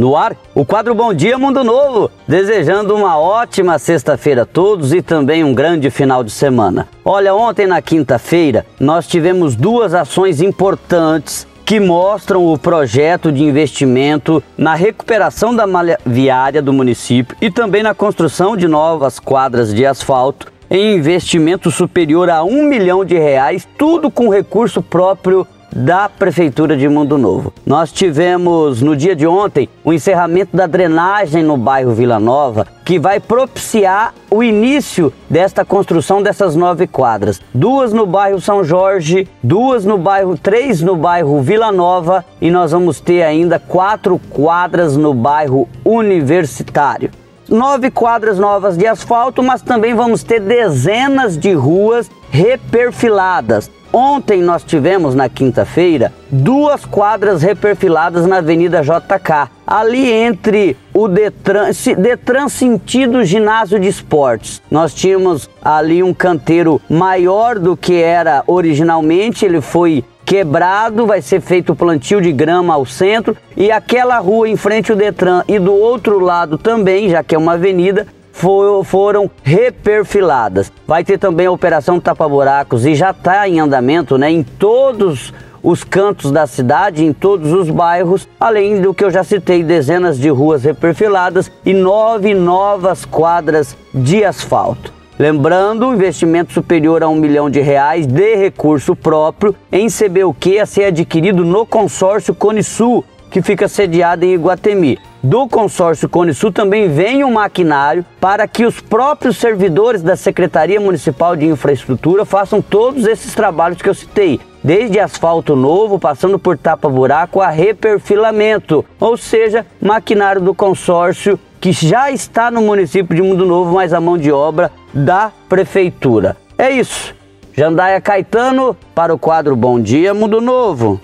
No ar, o quadro Bom Dia Mundo Novo, desejando uma ótima sexta-feira a todos e também um grande final de semana. Olha, ontem na quinta-feira nós tivemos duas ações importantes que mostram o projeto de investimento na recuperação da malha viária do município e também na construção de novas quadras de asfalto em investimento superior a um milhão de reais, tudo com recurso próprio da Prefeitura de Mundo Novo. Nós tivemos no dia de ontem o encerramento da drenagem no bairro Vila Nova, que vai propiciar o início desta construção dessas nove quadras. Duas no bairro São Jorge, duas no bairro, três no bairro Vila Nova e nós vamos ter ainda quatro quadras no bairro Universitário nove quadras novas de asfalto, mas também vamos ter dezenas de ruas reperfiladas. Ontem nós tivemos, na quinta-feira, duas quadras reperfiladas na Avenida JK, ali entre o Detran, Detran sentido ginásio de esportes. Nós tínhamos ali um canteiro maior do que era originalmente, ele foi quebrado, vai ser feito plantio de grama ao centro e aquela rua em frente ao Detran e do outro lado também, já que é uma avenida, for, foram reperfiladas. Vai ter também a operação tapa-buracos e já está em andamento né, em todos os cantos da cidade, em todos os bairros, além do que eu já citei, dezenas de ruas reperfiladas e nove novas quadras de asfalto. Lembrando, investimento superior a um milhão de reais de recurso próprio em CBUQ a ser adquirido no consórcio Cone Sul, que fica sediado em Iguatemi do consórcio Cone Sul também vem um maquinário para que os próprios servidores da Secretaria Municipal de Infraestrutura façam todos esses trabalhos que eu citei, desde asfalto novo, passando por tapa-buraco a reperfilamento, ou seja, maquinário do consórcio que já está no município de Mundo Novo, mas a mão de obra da prefeitura. É isso. Jandaia Caetano para o quadro Bom Dia Mundo Novo.